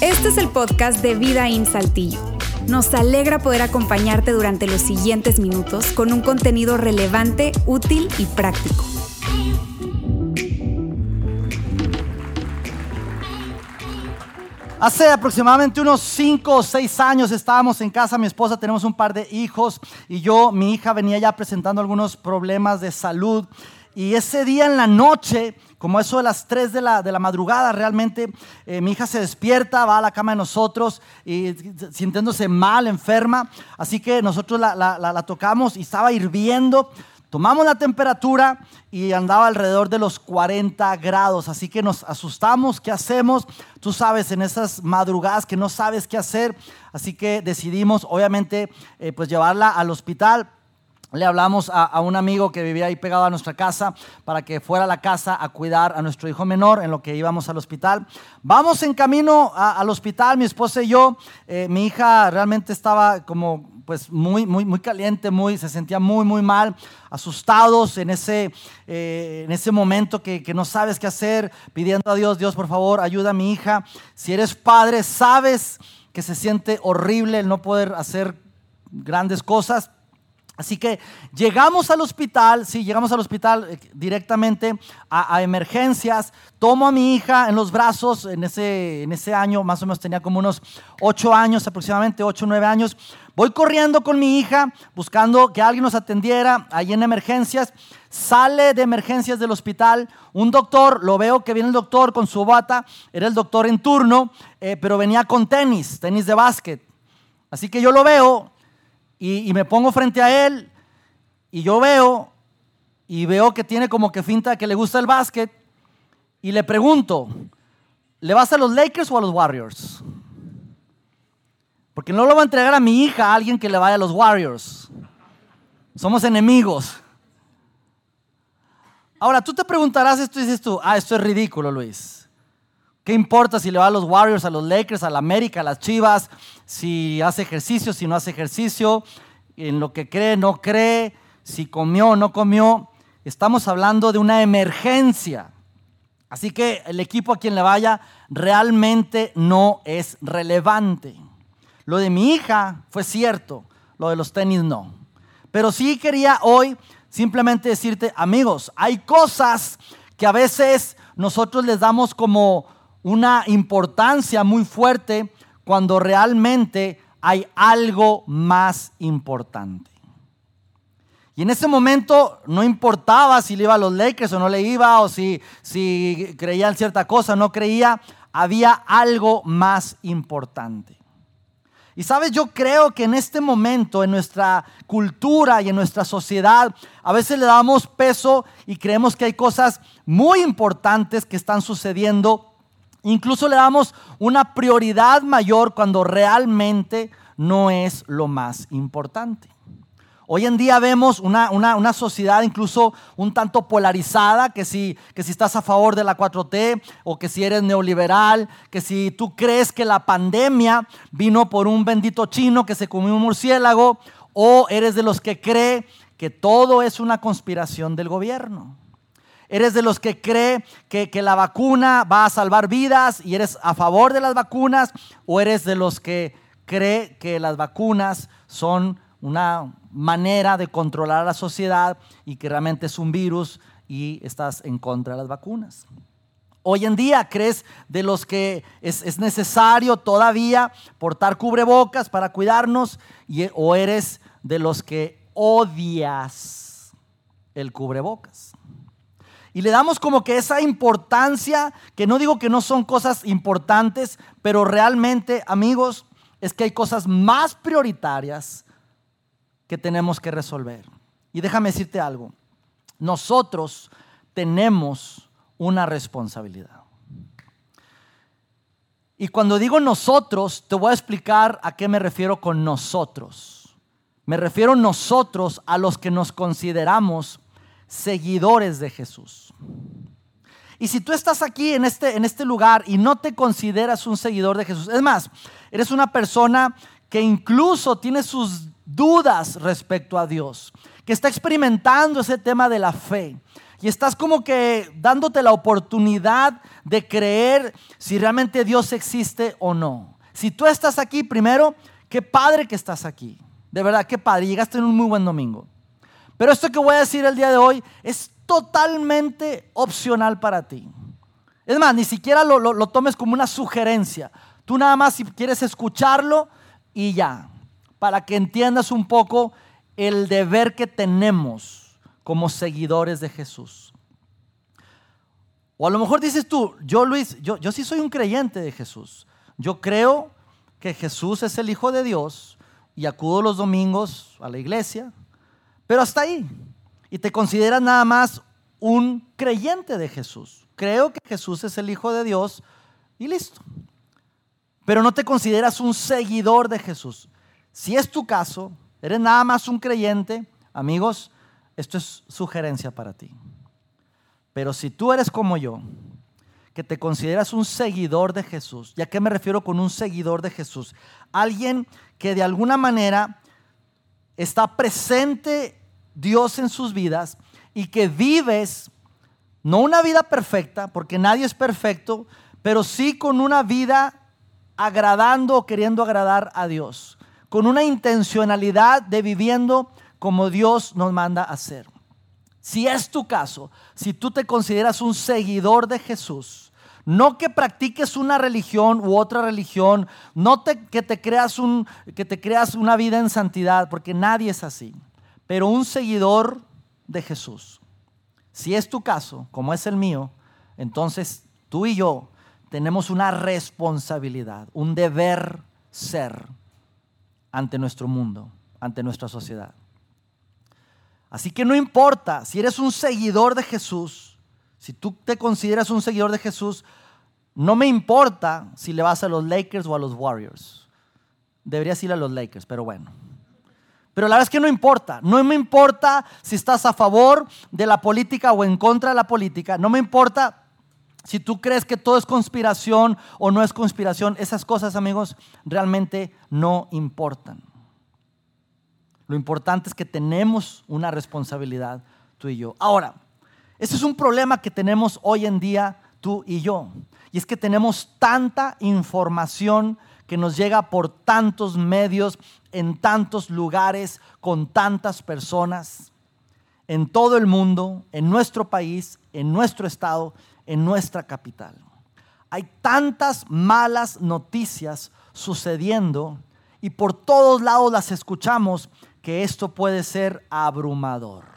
Este es el podcast de Vida en Saltillo. Nos alegra poder acompañarte durante los siguientes minutos con un contenido relevante, útil y práctico. Hace aproximadamente unos 5 o 6 años estábamos en casa, mi esposa, tenemos un par de hijos y yo, mi hija venía ya presentando algunos problemas de salud. Y ese día en la noche, como eso de las 3 de la, de la madrugada, realmente eh, mi hija se despierta, va a la cama de nosotros y sintiéndose mal, enferma. Así que nosotros la, la, tocamos y estaba hirviendo. Tomamos la temperatura y andaba alrededor de los 40 grados, así que nos asustamos, ¿qué hacemos? Tú sabes, en esas madrugadas que no sabes qué hacer, así que decidimos, obviamente, eh, pues llevarla al hospital. Le hablamos a, un amigo que vivía ahí pegado a nuestra casa para que fuera a la casa a cuidar a nuestro hijo menor en lo que íbamos al hospital. Vamos en camino al hospital, mi esposa y yo. Eh, mi hija realmente estaba como pues muy, muy, muy caliente, muy, se sentía muy, muy mal, asustados en ese, eh, en ese momento que, que, no sabes qué hacer, pidiendo a Dios, Dios por favor, ayuda a mi hija. Si eres padre, sabes que se siente horrible el no poder hacer grandes cosas. Así que llegamos al hospital, sí, llegamos al hospital eh, directamente a, emergencias. Tomo a mi hija en los brazos, en ese, en ese año más o menos tenía como unos ocho años, aproximadamente ocho o nueve años. Voy corriendo con mi hija, buscando que alguien nos atendiera ahí en emergencias. Sale de emergencias del hospital un doctor, lo veo que viene el doctor con su bata, era el doctor en turno, eh, pero venía con tenis, tenis de básquet. Así que yo lo veo, y, me pongo frente a él y yo veo y veo que tiene como que finta que le gusta el básquet y le pregunto, ¿le vas a los Lakers o a los Warriors? Porque no lo va a entregar a mi hija a alguien que le vaya a los Warriors. Somos enemigos. Ahora, tú te preguntarás esto y dices tú, ah, esto es ridículo, Luis. ¿Qué importa si le va a los Warriors, a los Lakers, a la América, a las Chivas, si hace ejercicio, si no hace ejercicio, en lo que cree, no cree, si comió o no comió? Estamos hablando de una emergencia. Así que el equipo a quien le vaya realmente no es relevante. Lo de mi hija fue cierto, lo de los tenis no. Pero sí quería hoy simplemente decirte, amigos, hay cosas que a veces nosotros les damos como una importancia muy fuerte cuando realmente hay algo más importante. Y en ese momento no importaba si le iba a los Lakers o no le iba, o si, si creía en cierta cosa o no creía, había algo más importante. Y sabes, yo creo que en este momento, en nuestra cultura y en nuestra sociedad, a veces le damos peso y creemos que hay cosas muy importantes que están sucediendo Incluso le damos una prioridad mayor cuando realmente no es lo más importante. Hoy en día vemos una, una, sociedad incluso un tanto polarizada, que si, que si estás a favor de la 4T o que si eres neoliberal, que si tú crees que la pandemia vino por un bendito chino que se comió un murciélago, o eres de los que cree que todo es una conspiración del gobierno. ¿Eres de los que cree que, la vacuna va a salvar vidas y eres a favor de las vacunas? ¿O eres de los que cree que las vacunas son una manera de controlar a la sociedad y que realmente es un virus y estás en contra de las vacunas? Hoy en día crees de los que es, necesario todavía portar cubrebocas para cuidarnos o eres de los que odias el cubrebocas. Y le damos como que esa importancia, que no digo que no son cosas importantes, pero realmente, amigos, es que hay cosas más prioritarias que tenemos que resolver. Y déjame decirte algo, nosotros tenemos una responsabilidad. Y cuando digo nosotros, te voy a explicar a qué me refiero con nosotros. Me refiero nosotros a los que nos consideramos seguidores de Jesús. Y si tú estás aquí en este, en este lugar y no te consideras un seguidor de Jesús, es más, eres una persona que incluso tiene sus dudas respecto a Dios, que está experimentando ese tema de la fe, y estás como que dándote la oportunidad de creer si realmente Dios existe o no. Si tú estás aquí primero, qué padre que estás aquí. De verdad, qué padre. Llegaste en un muy buen domingo. Pero esto que voy a decir el día de hoy es totalmente opcional para ti. Es más, ni siquiera lo, lo tomes como una sugerencia. Tú nada más si quieres escucharlo y ya, para que entiendas un poco el deber que tenemos como seguidores de Jesús. O a lo mejor dices tú, yo Luis, yo, yo sí soy un creyente de Jesús. Yo creo que Jesús es el Hijo de Dios y acudo los domingos a la iglesia, pero hasta ahí. Y te consideras nada más un creyente de Jesús. Creo que Jesús es el Hijo de Dios y listo. Pero no te consideras un seguidor de Jesús. Si es tu caso, eres nada más un creyente, amigos, esto es sugerencia para ti. Pero si tú eres como yo, que te consideras un seguidor de Jesús, ¿y a qué me refiero con un seguidor de Jesús? Alguien que de alguna manera está presente Dios en sus vidas y que vives no una vida perfecta, porque nadie es perfecto, pero sí con una vida agradando o queriendo agradar a Dios, con una intencionalidad de viviendo como Dios nos manda hacer. Si es tu caso, si tú te consideras un seguidor de Jesús, no que practiques una religión u otra religión, no que, te creas un, que te creas una vida en santidad, porque nadie es así, pero un seguidor de Jesús. Si es tu caso, como es el mío, entonces tú y yo tenemos una responsabilidad, un deber ser ante nuestro mundo, ante nuestra sociedad. Así que no importa si eres un seguidor de Jesús, si tú te consideras un seguidor de Jesús, no me importa si le vas a los Lakers o a los Warriors. Deberías ir a los Lakers, pero bueno. Pero la verdad es que no importa. No me importa si estás a favor de la política o en contra de la política. No me importa si tú crees que todo es conspiración o no es conspiración. Esas cosas, amigos, realmente no importan. Lo importante es que tenemos una responsabilidad, tú y yo. Ahora, ese es un problema que tenemos hoy en día tú y yo. Y es que tenemos tanta información que nos llega por tantos medios, en tantos lugares, con tantas personas, en todo el mundo, en nuestro país, en nuestro estado, en nuestra capital. Hay tantas malas noticias sucediendo y por todos lados las escuchamos que esto puede ser abrumador.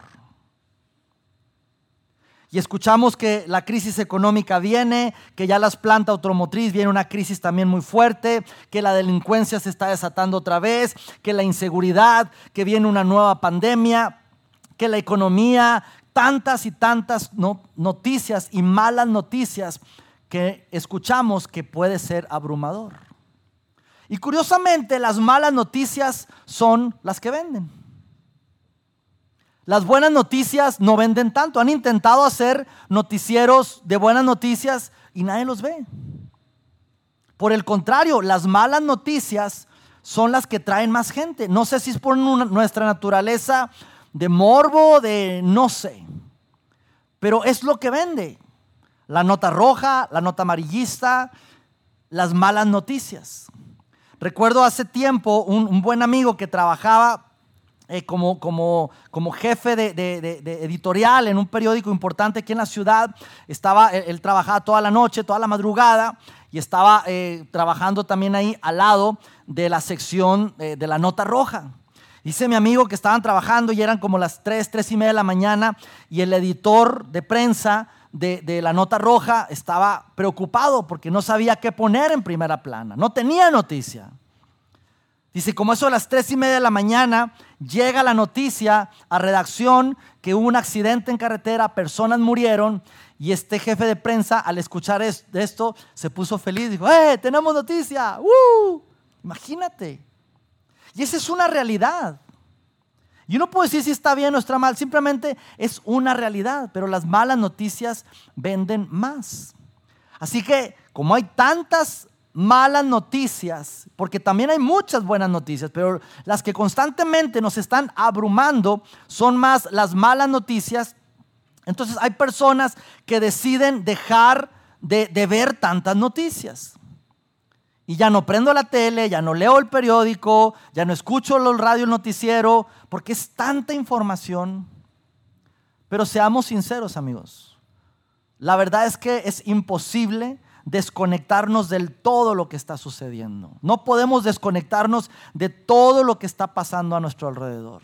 Y escuchamos que la crisis económica viene, que ya las plantas automotriz viene una crisis también muy fuerte, que la delincuencia se está desatando otra vez, que la inseguridad, que viene una nueva pandemia, que la economía, tantas y tantas noticias y malas noticias que escuchamos que puede ser abrumador. Y curiosamente las malas noticias son las que venden. Las buenas noticias no venden tanto. Han intentado hacer noticieros de buenas noticias y nadie los ve. Por el contrario, las malas noticias son las que traen más gente. No sé si es por nuestra naturaleza de morbo, de no sé. Pero es lo que vende. La nota roja, la nota amarillista, las malas noticias. Recuerdo hace tiempo un, buen amigo que trabajaba eh, como, como, como, jefe de, editorial en un periódico importante aquí en la ciudad. Estaba, él, trabajaba toda la noche, toda la madrugada y estaba eh, trabajando también ahí al lado de la sección eh, de la nota roja. Dice mi amigo que estaban trabajando y eran como las 3, 3 y media de la mañana y el editor de prensa de, la nota roja estaba preocupado porque no sabía qué poner en primera plana, no tenía noticia. Dice, como eso a las tres y media de la mañana, llega la noticia a redacción que hubo un accidente en carretera, personas murieron, y este jefe de prensa, al escuchar esto, se puso feliz, dijo, ¡eh, tenemos noticia! ¡Uh! Imagínate. Y esa es una realidad. Y uno puede decir si está bien o está mal, simplemente es una realidad, pero las malas noticias venden más. Así que como hay tantas malas noticias, porque también hay muchas buenas noticias, pero las que constantemente nos están abrumando son más las malas noticias. Entonces hay personas que deciden dejar de, de ver tantas noticias. Y ya no prendo la tele, ya no leo el periódico, ya no escucho el radio, el noticiero, porque es tanta información. Pero seamos sinceros, amigos. La verdad es que es imposible desconectarnos del todo lo que está sucediendo. No podemos desconectarnos de todo lo que está pasando a nuestro alrededor.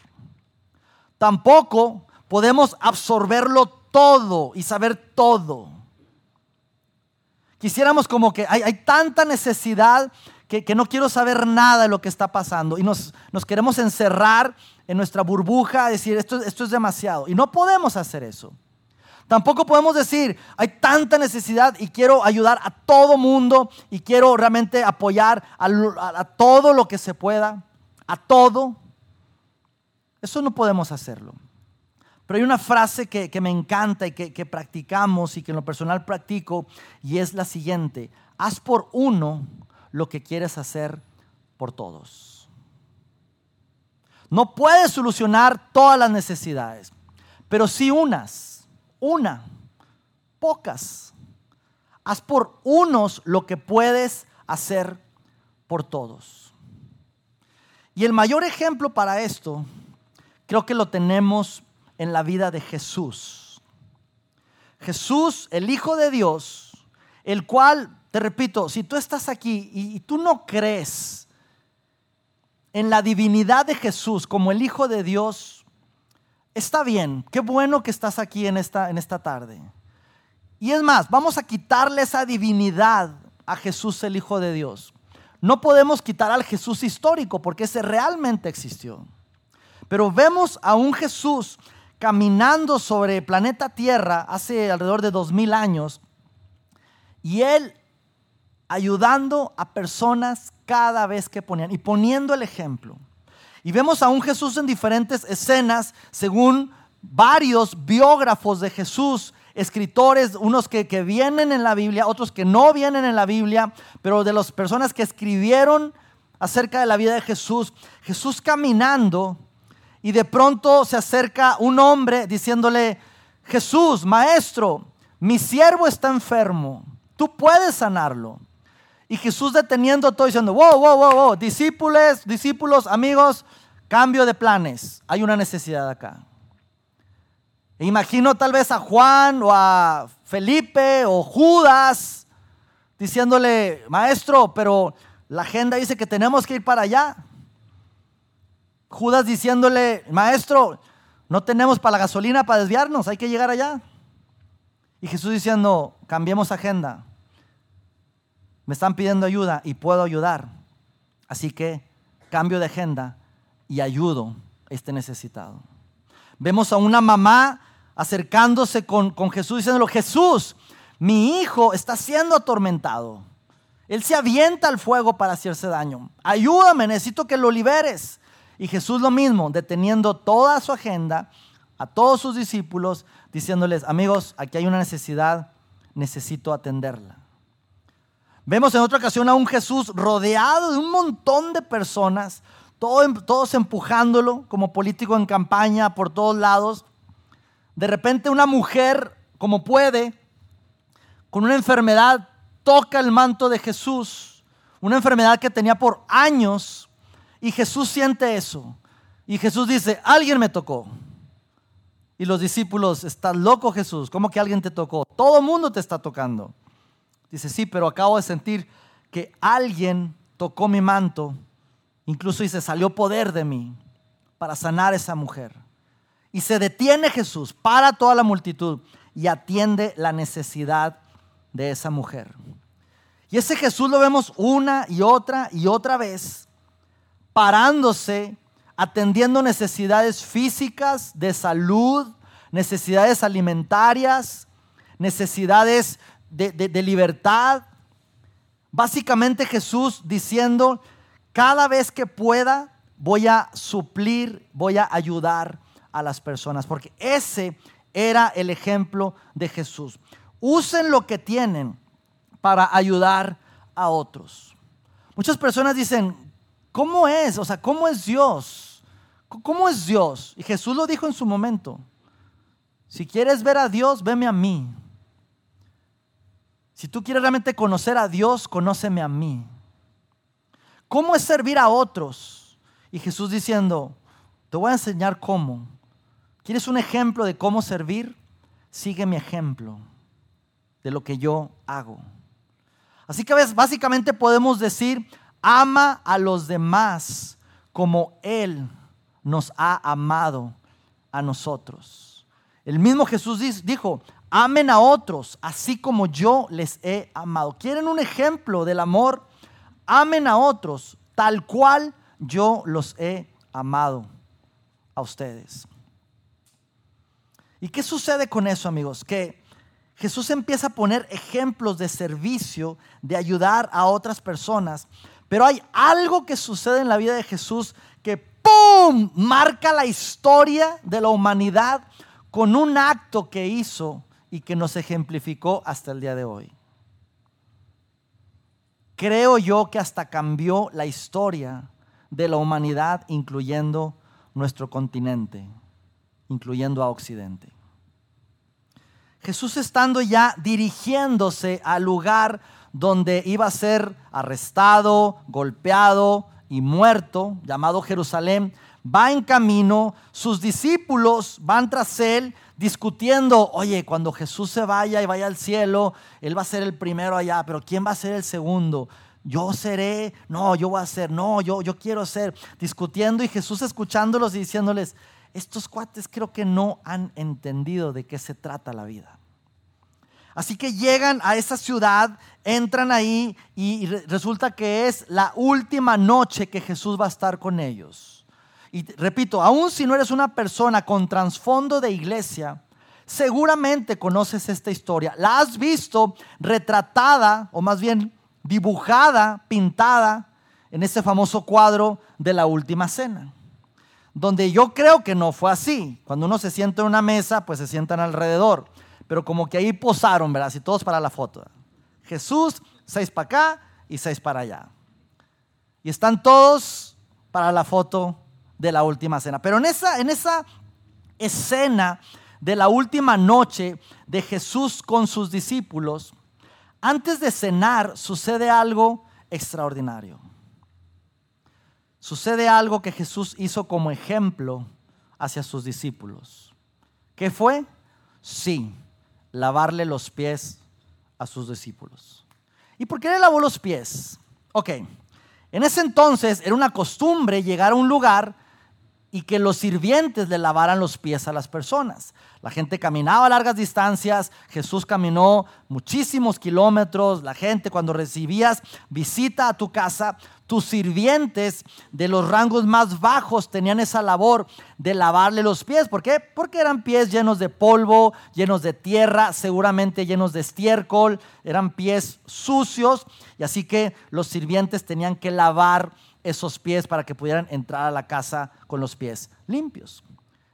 Tampoco podemos absorberlo todo y saber todo. Quisiéramos como que hay, tanta necesidad que, no quiero saber nada de lo que está pasando y nos, queremos encerrar en nuestra burbuja, decir esto, esto es demasiado. Y no podemos hacer eso. Tampoco podemos decir, hay tanta necesidad y quiero ayudar a todo mundo y quiero realmente apoyar a, todo lo que se pueda, a todo. Eso no podemos hacerlo. Pero hay una frase que, me encanta y que, que, practicamos y que en lo personal practico y es la siguiente. Haz por uno lo que quieres hacer por todos. No puedes solucionar todas las necesidades, pero sí unas una, pocas. Haz por unos lo que puedes hacer por todos. Y el mayor ejemplo para esto creo que lo tenemos en la vida de Jesús. Jesús, el Hijo de Dios, el cual, te repito, si tú estás aquí y, tú no crees en la divinidad de Jesús como el Hijo de Dios, está bien, qué bueno que estás aquí en esta, en esta tarde. Y es más, vamos a quitarle esa divinidad a Jesús el Hijo de Dios. No podemos quitar al Jesús histórico porque ese realmente existió. Pero vemos a un Jesús caminando sobre el planeta Tierra hace alrededor de dos mil años y él ayudando a personas cada vez que ponían y poniendo el ejemplo. Y vemos a un Jesús en diferentes escenas, según varios biógrafos de Jesús, escritores, unos que, vienen en la Biblia, otros que no vienen en la Biblia, pero de las personas que escribieron acerca de la vida de Jesús, Jesús caminando y de pronto se acerca un hombre diciéndole, Jesús, maestro, mi siervo está enfermo, tú puedes sanarlo. Y Jesús deteniendo todo diciendo, wow, wow, wow, wow, discípulos, discípulos, amigos, cambio de planes. Hay una necesidad acá. E imagino tal vez a Juan o a Felipe o Judas diciéndole, maestro, pero la agenda dice que tenemos que ir para allá. Judas diciéndole, maestro, no tenemos para la gasolina para desviarnos, hay que llegar allá. Y Jesús diciendo, cambiemos agenda me están pidiendo ayuda y puedo ayudar. Así que cambio de agenda y ayudo a este necesitado. Vemos a una mamá acercándose con, con Jesús diciéndole, Jesús, mi hijo está siendo atormentado. Él se avienta al fuego para hacerse daño. Ayúdame, necesito que lo liberes. Y Jesús lo mismo, deteniendo toda su agenda a todos sus discípulos, diciéndoles, amigos, aquí hay una necesidad, necesito atenderla. Vemos en otra ocasión a un Jesús rodeado de un montón de personas, todos empujándolo como político en campaña por todos lados. De repente una mujer, como puede, con una enfermedad, toca el manto de Jesús, una enfermedad que tenía por años, y Jesús siente eso. Y Jesús dice, alguien me tocó. Y los discípulos, estás loco Jesús, ¿cómo que alguien te tocó? Todo el mundo te está tocando. Dice, sí, pero acabo de sentir que alguien tocó mi manto, incluso dice, salió poder de mí para sanar a esa mujer. Y se detiene Jesús para toda la multitud y atiende la necesidad de esa mujer. Y ese Jesús lo vemos una y otra y otra vez, parándose, atendiendo necesidades físicas, de salud, necesidades alimentarias, necesidades de, libertad. Básicamente Jesús diciendo, cada vez que pueda voy a suplir, voy a ayudar a las personas, porque ese era el ejemplo de Jesús. Usen lo que tienen para ayudar a otros. Muchas personas dicen, ¿cómo es? O sea, ¿cómo es Dios? ¿Cómo es Dios? Y Jesús lo dijo en su momento. Si quieres ver a Dios, veme a mí. Si tú quieres realmente conocer a Dios, conóceme a mí. ¿Cómo es servir a otros? Y Jesús diciendo, te voy a enseñar cómo. ¿Quieres un ejemplo de cómo servir? Sigue mi ejemplo de lo que yo hago. Así que básicamente podemos decir, ama a los demás como Él nos ha amado a nosotros. El mismo Jesús dijo, amen a otros así como yo les he amado. ¿Quieren un ejemplo del amor? Amen a otros tal cual yo los he amado a ustedes. ¿Y qué sucede con eso, amigos? Que Jesús empieza a poner ejemplos de servicio, de ayudar a otras personas, pero hay algo que sucede en la vida de Jesús que ¡pum! marca la historia de la humanidad con un acto que hizo y que nos ejemplificó hasta el día de hoy. Creo yo que hasta cambió la historia de la humanidad, incluyendo nuestro continente, incluyendo a Occidente. Jesús estando ya dirigiéndose al lugar donde iba a ser arrestado, golpeado y muerto, llamado Jerusalén, va en camino, sus discípulos van tras él discutiendo, oye, cuando Jesús se vaya y vaya al cielo, él va a ser el primero allá, pero ¿quién va a ser el segundo? Yo seré, no, yo voy a ser, no, yo, yo quiero ser, discutiendo y Jesús escuchándolos y diciéndoles, estos cuates creo que no han entendido de qué se trata la vida. Así que llegan a esa ciudad, entran ahí y resulta que es la última noche que Jesús va a estar con ellos. Y repito, aun si no eres una persona con trasfondo de iglesia, seguramente conoces esta historia. La has visto retratada, o más bien dibujada, pintada, en ese famoso cuadro de la última cena donde yo creo que no fue así. Cuando uno se sienta en una mesa, pues se sientan alrededor. Pero como que ahí posaron, ¿verdad? Así todos para la foto. Jesús, seis para acá y seis para allá. Y están todos para la foto de la última cena. Pero en esa, en esa escena de la última noche de Jesús con sus discípulos, antes de cenar sucede algo extraordinario sucede algo que Jesús hizo como ejemplo hacia sus discípulos. ¿Qué fue? Sí, lavarle los pies a sus discípulos. ¿Y por qué le lavó los pies? Ok, en ese entonces era una costumbre llegar a un lugar y que los sirvientes le lavaran los pies a las personas. La gente caminaba largas distancias, Jesús caminó muchísimos kilómetros, la gente cuando recibías visita a tu casa, tus sirvientes de los rangos más bajos tenían esa labor de lavarle los pies. ¿Por qué? Porque eran pies llenos de polvo, llenos de tierra, seguramente llenos de estiércol, eran pies sucios y así que los sirvientes tenían que lavar esos pies para que pudieran entrar a la casa con los pies limpios.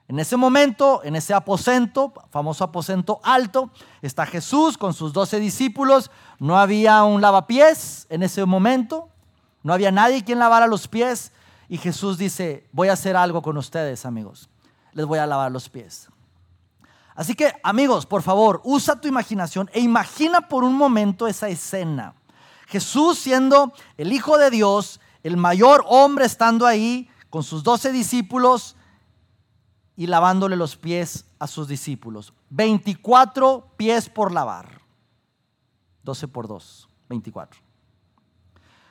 En ese momento, en ese aposento, famoso aposento alto, está Jesús con sus doce discípulos. No había un lavapiés en ese momento. No había nadie quien lavara los pies y Jesús dice, voy a hacer algo con ustedes, amigos. Les voy a lavar los pies. Así que, amigos, por favor, usa tu imaginación e imagina por un momento esa escena. Jesús siendo el Hijo de Dios, el mayor hombre estando ahí con sus doce discípulos y lavándole los pies a sus discípulos. 24 pies por lavar. 12 por 2, 24.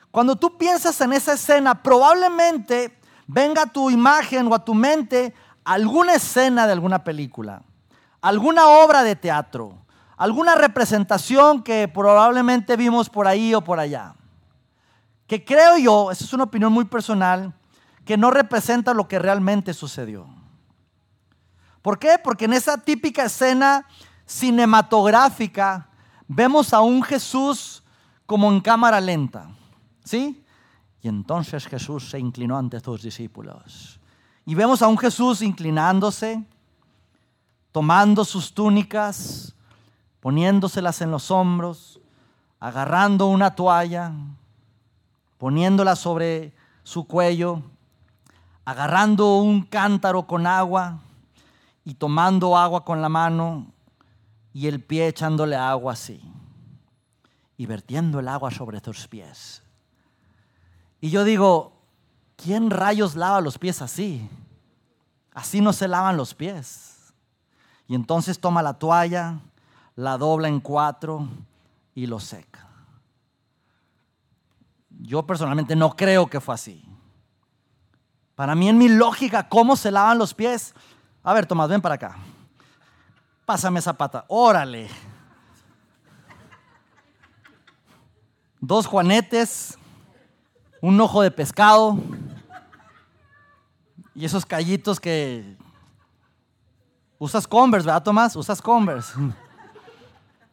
Cuando tú piensas en esa escena, probablemente venga a tu imagen o a tu mente alguna escena de alguna película, alguna obra de teatro, alguna representación que probablemente vimos por ahí o por allá. Que creo yo, esa es una opinión muy personal, que no representa lo que realmente sucedió. ¿Por qué? Porque en esa típica escena cinematográfica vemos a un Jesús como en cámara lenta ¿Sí? Y entonces Jesús se inclinó ante sus discípulos. Y vemos a un Jesús inclinándose, tomando sus túnicas, poniéndoselas en los hombros, agarrando una toalla, poniéndola sobre su cuello, agarrando un cántaro con agua y tomando agua con la mano y el pie echándole agua así y vertiendo el agua sobre tus pies. Y yo digo, ¿quién rayos lava los pies así? Así no se lavan los pies. Y entonces toma la toalla, la dobla en cuatro y lo seca. Yo personalmente no creo que fue así. Para mí en mi lógica, ¿cómo se lavan los pies? A ver, Tomás, ven para acá. Pásame esa pata. Órale. Dos juanetes, un ojo de pescado y esos callitos que... Usas Converse, ¿verdad, Tomás? Usas Converse.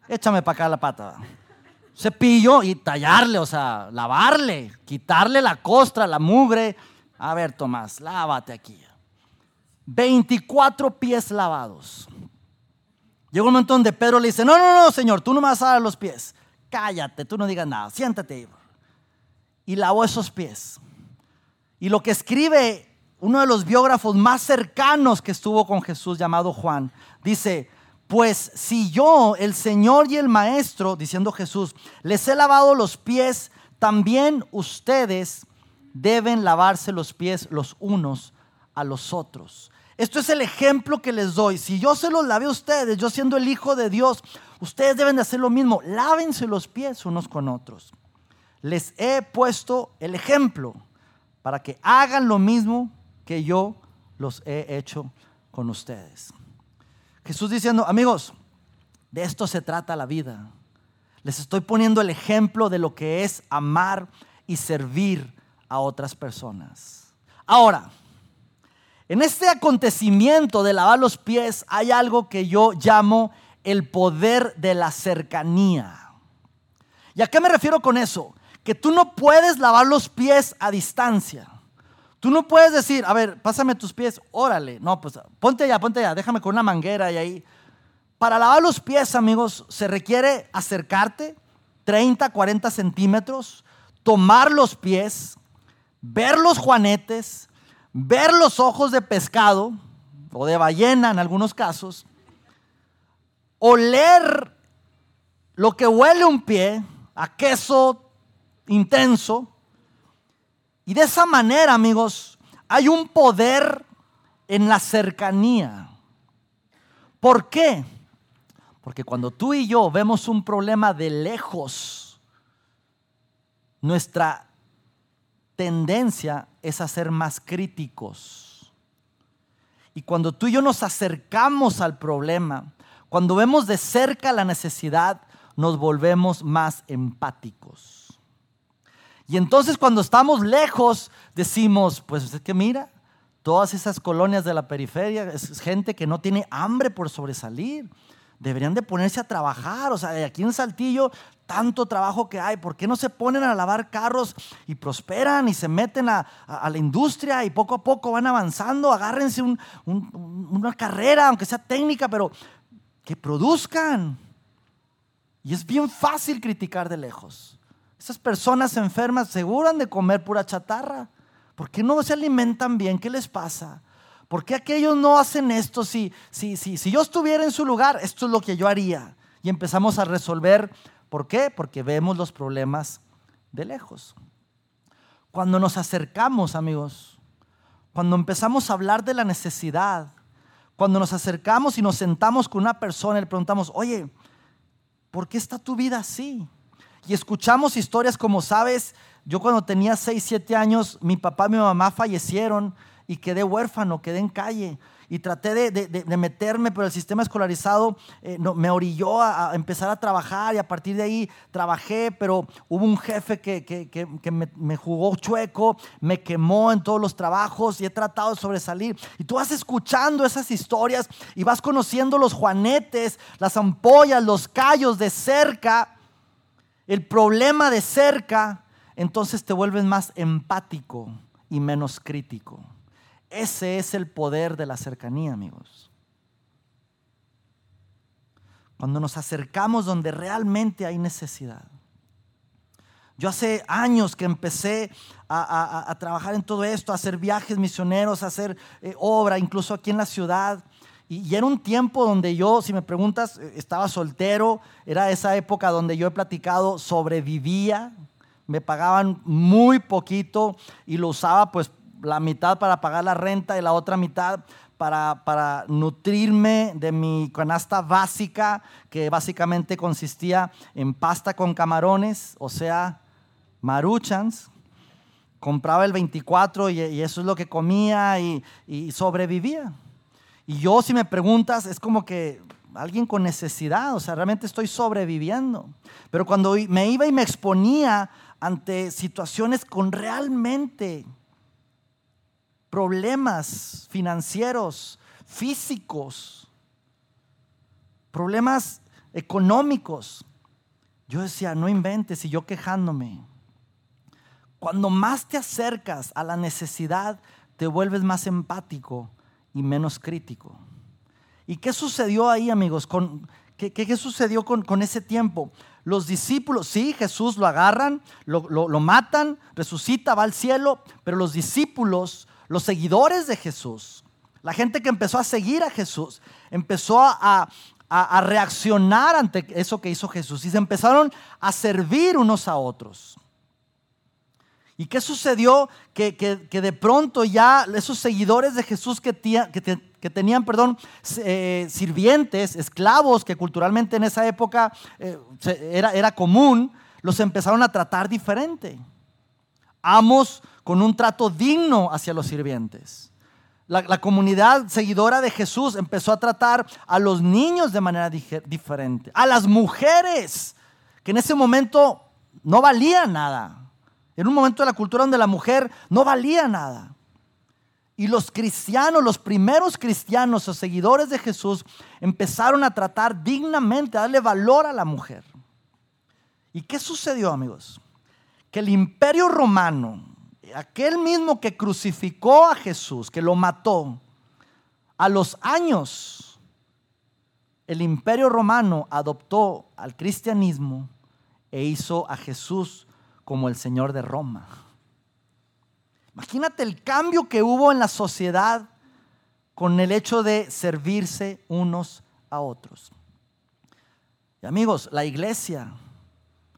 Échame para acá la pata. Cepillo y tallarle, o sea, lavarle, quitarle la costra, la mugre. A ver, Tomás, lávate aquí. 24 pies lavados. Llegó un momento donde Pedro le dice, no, no, no, Señor, tú no me vas a dar los pies. Cállate, tú no digas nada, siéntate. Y lavó esos pies. Y lo que escribe uno de los biógrafos más cercanos que estuvo con Jesús, llamado Juan, dice, pues si yo, el Señor y el Maestro, diciendo Jesús, les he lavado los pies, también ustedes deben lavarse los pies los unos a los otros. Esto es el ejemplo que les doy. Si yo se los lavé a ustedes, yo siendo el Hijo de Dios, ustedes deben de hacer lo mismo. Lávense los pies unos con otros. Les he puesto el ejemplo para que hagan lo mismo que yo los he hecho con ustedes. Jesús diciendo, amigos, de esto se trata la vida. Les estoy poniendo el ejemplo de lo que es amar y servir a otras personas. Ahora, en este acontecimiento de lavar los pies hay algo que yo llamo el poder de la cercanía. ¿Y a qué me refiero con eso? Que tú no puedes lavar los pies a distancia. Tú no puedes decir, a ver, pásame tus pies, órale. No, pues ponte allá, ponte allá, déjame con una manguera y ahí. Para lavar los pies, amigos, se requiere acercarte 30, 40 centímetros, tomar los pies, ver los juanetes, ver los ojos de pescado o de ballena en algunos casos, oler lo que huele un pie a queso intenso, y de esa manera, amigos, hay un poder en la cercanía. ¿Por qué? Porque cuando tú y yo vemos un problema de lejos, nuestra tendencia es a ser más críticos. Y cuando tú y yo nos acercamos al problema, cuando vemos de cerca la necesidad, nos volvemos más empáticos. Y entonces cuando estamos lejos decimos, pues es que mira, todas esas colonias de la periferia es gente que no tiene hambre por sobresalir. Deberían de ponerse a trabajar. O sea, aquí en Saltillo, tanto trabajo que hay. ¿Por qué no se ponen a lavar carros y prosperan y se meten a, la industria y poco a poco van avanzando? Agárrense una carrera, aunque sea técnica, pero que produzcan. Y es bien fácil criticar de lejos. Esas personas enfermas seguro han de comer pura chatarra. ¿Por qué no se alimentan bien? ¿Qué les pasa? ¿Por qué aquellos no hacen esto? Si, si, si, si yo estuviera en su lugar, esto es lo que yo haría. Y empezamos a resolver. ¿Por qué? Porque vemos los problemas de lejos. Cuando nos acercamos, amigos, cuando empezamos a hablar de la necesidad, cuando nos acercamos y nos sentamos con una persona y le preguntamos, oye, ¿por qué está tu vida así? Y escuchamos historias como, sabes, yo cuando tenía 6, 7 años, mi papá y mi mamá fallecieron y quedé huérfano, quedé en calle. Y traté de, meterme, pero el sistema escolarizado eh, no, me orilló a, empezar a trabajar y a partir de ahí trabajé, pero hubo un jefe que, que, me, me, jugó chueco, me quemó en todos los trabajos y he tratado de sobresalir. Y tú vas escuchando esas historias y vas conociendo los juanetes, las ampollas, los callos de cerca el problema de cerca, entonces te vuelves más empático y menos crítico. Ese es el poder de la cercanía, amigos. Cuando nos acercamos donde realmente hay necesidad. Yo hace años que empecé a, trabajar en todo esto, a hacer viajes misioneros, a hacer eh, obra, incluso aquí en la ciudad. Y, era un tiempo donde yo, si me preguntas, eh, estaba soltero, era esa época donde yo he platicado, sobrevivía, me pagaban muy poquito y lo usaba pues la mitad para pagar la renta y la otra mitad para, para, nutrirme de mi canasta básica, que básicamente consistía en pasta con camarones, o sea, maruchans. Compraba el 24 y, eso es lo que comía y, y sobrevivía. Y yo, si me preguntas, es como que alguien con necesidad, o sea, realmente estoy sobreviviendo. Pero cuando me iba y me exponía ante situaciones con realmente problemas financieros, físicos, problemas económicos, yo decía, no inventes y yo quejándome. Cuando más te acercas a la necesidad, te vuelves más empático y menos crítico. ¿Y qué sucedió ahí, amigos? Con, ¿qué, sucedió con, ese tiempo? Los discípulos, sí, Jesús lo agarran, lo, lo matan, resucita, va al cielo, pero los discípulos, los seguidores de Jesús, la gente que empezó a seguir a Jesús, empezó a, a, reaccionar ante eso que hizo Jesús y se empezaron a servir unos a otros. ¿Y qué sucedió? Que, de pronto ya esos seguidores de Jesús que, que, tenían, perdón, eh, sirvientes, esclavos, que culturalmente en esa época eh, era, era común, los empezaron a tratar diferente. Amos con un trato digno hacia los sirvientes. La, comunidad seguidora de Jesús empezó a tratar a los niños de manera diferente, a las mujeres, que en ese momento no valían nada. En un momento de la cultura donde la mujer no valía nada. Y los cristianos, los primeros cristianos o seguidores de Jesús, empezaron a tratar dignamente, a darle valor a la mujer. ¿Y qué sucedió, amigos? Que el imperio romano, aquel mismo que crucificó a Jesús, que lo mató, a los años, el imperio romano adoptó al cristianismo e hizo a Jesús como el Señor de Roma. Imagínate el cambio que hubo en la sociedad con el hecho de servirse unos a otros. Y amigos, la iglesia,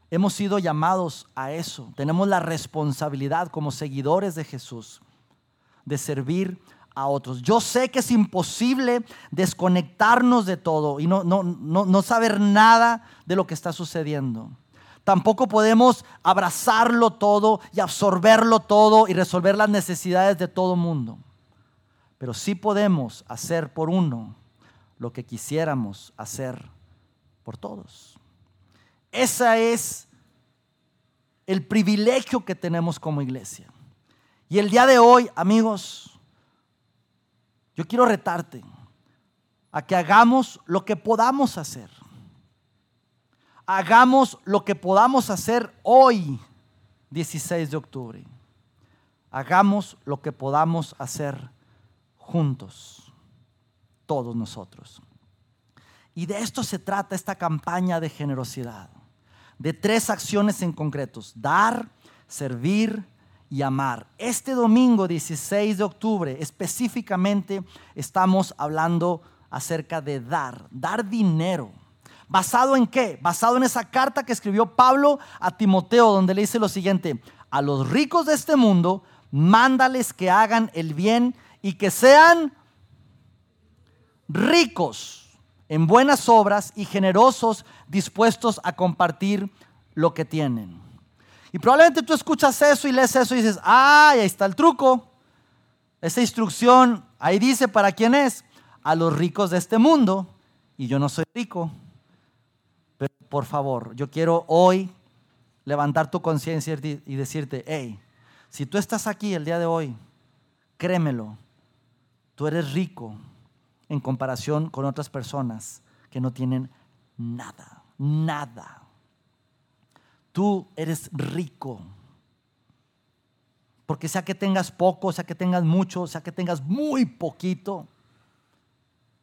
hemos sido llamados a eso. Tenemos la responsabilidad como seguidores de Jesús de servir a otros. Yo sé que es imposible desconectarnos de todo y no, no, no, no saber nada de lo que está sucediendo. Tampoco podemos abrazarlo todo y absorberlo todo y resolver las necesidades de todo mundo. Pero sí podemos hacer por uno lo que quisiéramos hacer por todos. Ese es el privilegio que tenemos como iglesia. Y el día de hoy, amigos, yo quiero retarte a que hagamos lo que podamos hacer hagamos lo que podamos hacer hoy, 16 de octubre. Hagamos lo que podamos hacer juntos, todos nosotros. Y de esto se trata esta campaña de generosidad, de tres acciones en concretos, dar, servir y amar. Este domingo 16 de octubre específicamente estamos hablando acerca de dar, dar dinero ¿Basado en qué? Basado en esa carta que escribió Pablo a Timoteo, donde le dice lo siguiente, a los ricos de este mundo, mándales que hagan el bien y que sean ricos en buenas obras y generosos, dispuestos a compartir lo que tienen. Y probablemente tú escuchas eso y lees eso y dices, ah, ahí está el truco. Esa instrucción, ahí dice para quién es, a los ricos de este mundo, y yo no soy rico por favor, yo quiero hoy levantar tu conciencia y decirte, hey, si tú estás aquí el día de hoy, créemelo, tú eres rico en comparación con otras personas que no tienen nada, nada. Tú eres rico. Porque sea que tengas poco, sea que tengas mucho, sea que tengas muy poquito,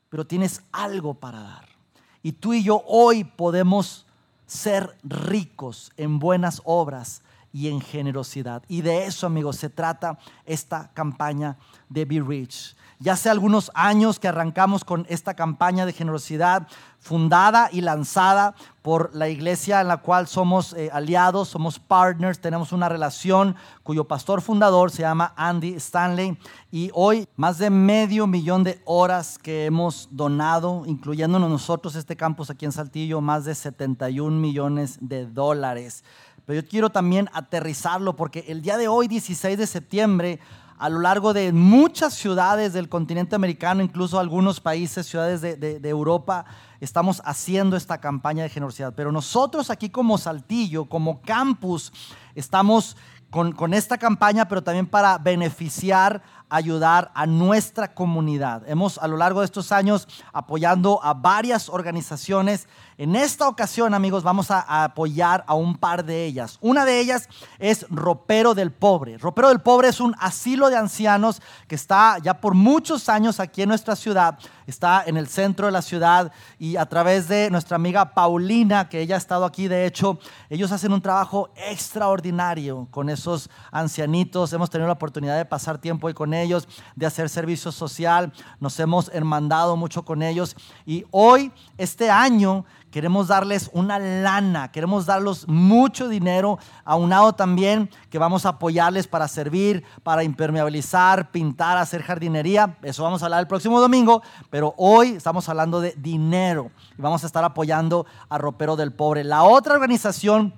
pero tienes algo para dar. Y tú y yo hoy podemos ser ricos en buenas obras y en generosidad. Y de eso, amigos, se trata esta campaña de Be Rich. Ya hace algunos años que arrancamos con esta campaña de generosidad fundada y lanzada por la iglesia en la cual somos eh, aliados, somos partners, tenemos una relación cuyo pastor fundador se llama Andy Stanley y hoy más de medio millón de horas que hemos donado, incluyéndonos nosotros este campus aquí en Saltillo, más de 71 millones de dólares. Pero yo quiero también aterrizarlo porque el día de hoy, 16 de septiembre, a lo largo de muchas ciudades del continente americano, incluso algunos países, ciudades de, Europa, estamos haciendo esta campaña de generosidad. Pero nosotros aquí como Saltillo, como campus, estamos con, con esta campaña, pero también para beneficiar ayudar a nuestra comunidad. Hemos a lo largo de estos años apoyando a varias organizaciones. En esta ocasión, amigos, vamos a, apoyar a un par de ellas. Una de ellas es Ropero del Pobre. Ropero del Pobre es un asilo de ancianos que está ya por muchos años aquí en nuestra ciudad. Está en el centro de la ciudad y a través de nuestra amiga Paulina, que ella ha estado aquí, de hecho, ellos hacen un trabajo extraordinario con esos ancianitos. Hemos tenido la oportunidad de pasar tiempo hoy con ellos ellos, de hacer servicio social. Nos hemos hermandado mucho con ellos. Y hoy, este año, queremos darles una lana, queremos darles mucho dinero, aunado también que vamos a apoyarles para servir, para impermeabilizar, pintar, hacer jardinería. Eso vamos a hablar el próximo domingo, pero hoy estamos hablando de dinero y vamos a estar apoyando a Ropero del Pobre. La otra organización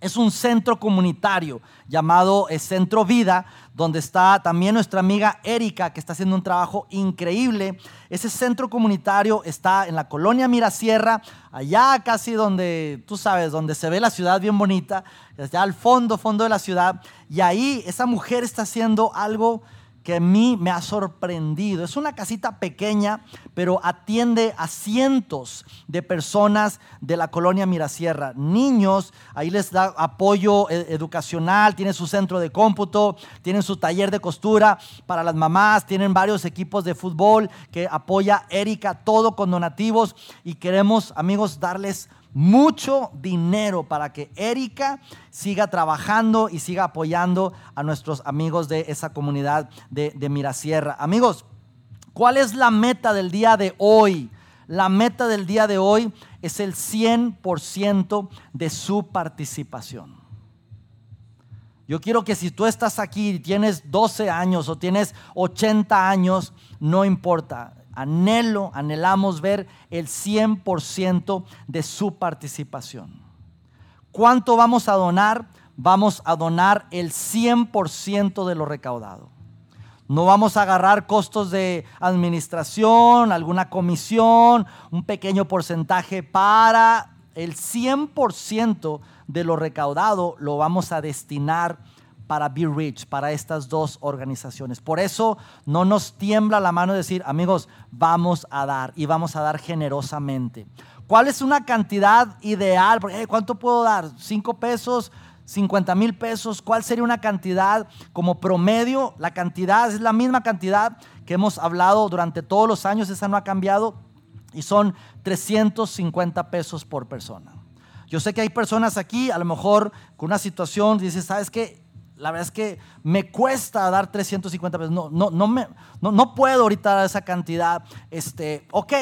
es un centro comunitario llamado eh, Centro Vida, donde está también nuestra amiga Erika, que está haciendo un trabajo increíble. Ese centro comunitario está en la colonia Mirasierra, allá casi donde, tú sabes, donde se ve la ciudad bien bonita, allá al fondo, fondo de la ciudad. Y ahí esa mujer está haciendo algo que a mí me ha sorprendido. Es una casita pequeña, pero atiende a cientos de personas de la colonia Mirasierra. Niños, ahí les da apoyo eh, educacional, tiene su centro de cómputo, tienen su taller de costura para las mamás, tienen varios equipos de fútbol que apoya Erika, todo con donativos y queremos, amigos, darles mucho dinero para que Erika siga trabajando y siga apoyando a nuestros amigos de esa comunidad de, de Mirasierra. Amigos, ¿cuál es la meta del día de hoy? La meta del día de hoy es el 100% de su participación. Yo quiero que si tú estás aquí y tienes 12 años o tienes 80 años, no importa anhelo, anhelamos ver el 100% de su participación. ¿Cuánto vamos a donar? Vamos a donar el 100% de lo recaudado. No vamos a agarrar costos de administración, alguna comisión, un pequeño porcentaje para el 100% de lo recaudado lo vamos a destinar para Be Rich, para estas dos organizaciones. Por eso no nos tiembla la mano de decir, amigos, vamos a dar y vamos a dar generosamente. ¿Cuál es una cantidad ideal? ¿Cuánto puedo dar? ¿Cinco pesos? 50 mil pesos, ¿cuál sería una cantidad como promedio? La cantidad es la misma cantidad que hemos hablado durante todos los años, esa no ha cambiado y son 350 pesos por persona. Yo sé que hay personas aquí, a lo mejor con una situación, dices, ¿sabes qué? La verdad es que me cuesta dar 350 pesos. No, no, no, me, no, no puedo ahorita dar esa cantidad. Este, ok,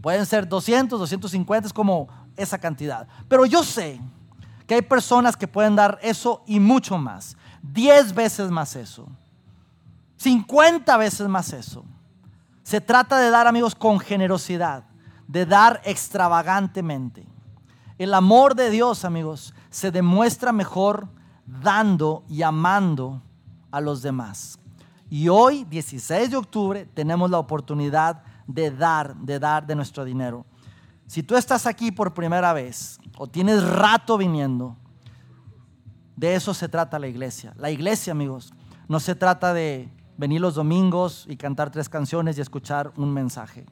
pueden ser 200, 250, es como esa cantidad. Pero yo sé que hay personas que pueden dar eso y mucho más. 10 veces más eso. 50 veces más eso. Se trata de dar, amigos, con generosidad, de dar extravagantemente. El amor de Dios, amigos, se demuestra mejor dando y amando a los demás. Y hoy, 16 de octubre, tenemos la oportunidad de dar, de dar de nuestro dinero. Si tú estás aquí por primera vez o tienes rato viniendo, de eso se trata la iglesia. La iglesia, amigos, no se trata de venir los domingos y cantar tres canciones y escuchar un mensaje.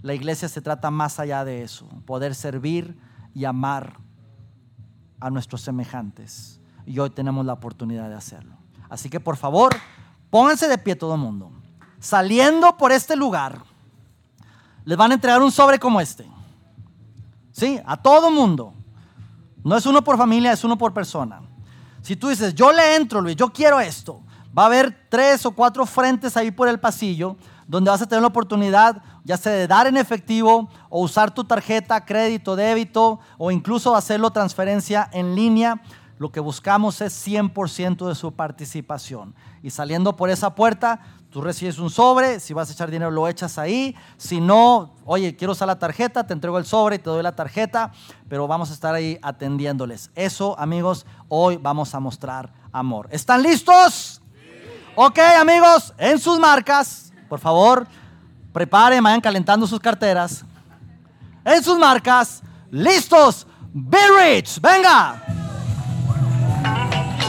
La iglesia se trata más allá de eso, poder servir y amar a nuestros semejantes y hoy tenemos la oportunidad de hacerlo. Así que por favor, pónganse de pie todo el mundo. Saliendo por este lugar, les van a entregar un sobre como este. ¿Sí? A todo mundo. No es uno por familia, es uno por persona. Si tú dices, yo le entro, Luis, yo quiero esto, va a haber tres o cuatro frentes ahí por el pasillo donde vas a tener la oportunidad ya sea de dar en efectivo o usar tu tarjeta, crédito, débito o incluso hacerlo transferencia en línea. Lo que buscamos es 100% de su participación. Y saliendo por esa puerta, tú recibes un sobre, si vas a echar dinero lo echas ahí, si no, oye, quiero usar la tarjeta, te entrego el sobre y te doy la tarjeta, pero vamos a estar ahí atendiéndoles. Eso, amigos, hoy vamos a mostrar amor. ¿Están listos? Ok, amigos, en sus marcas, por favor, preparen, vayan calentando sus carteras. En sus marcas, listos, be rich, venga.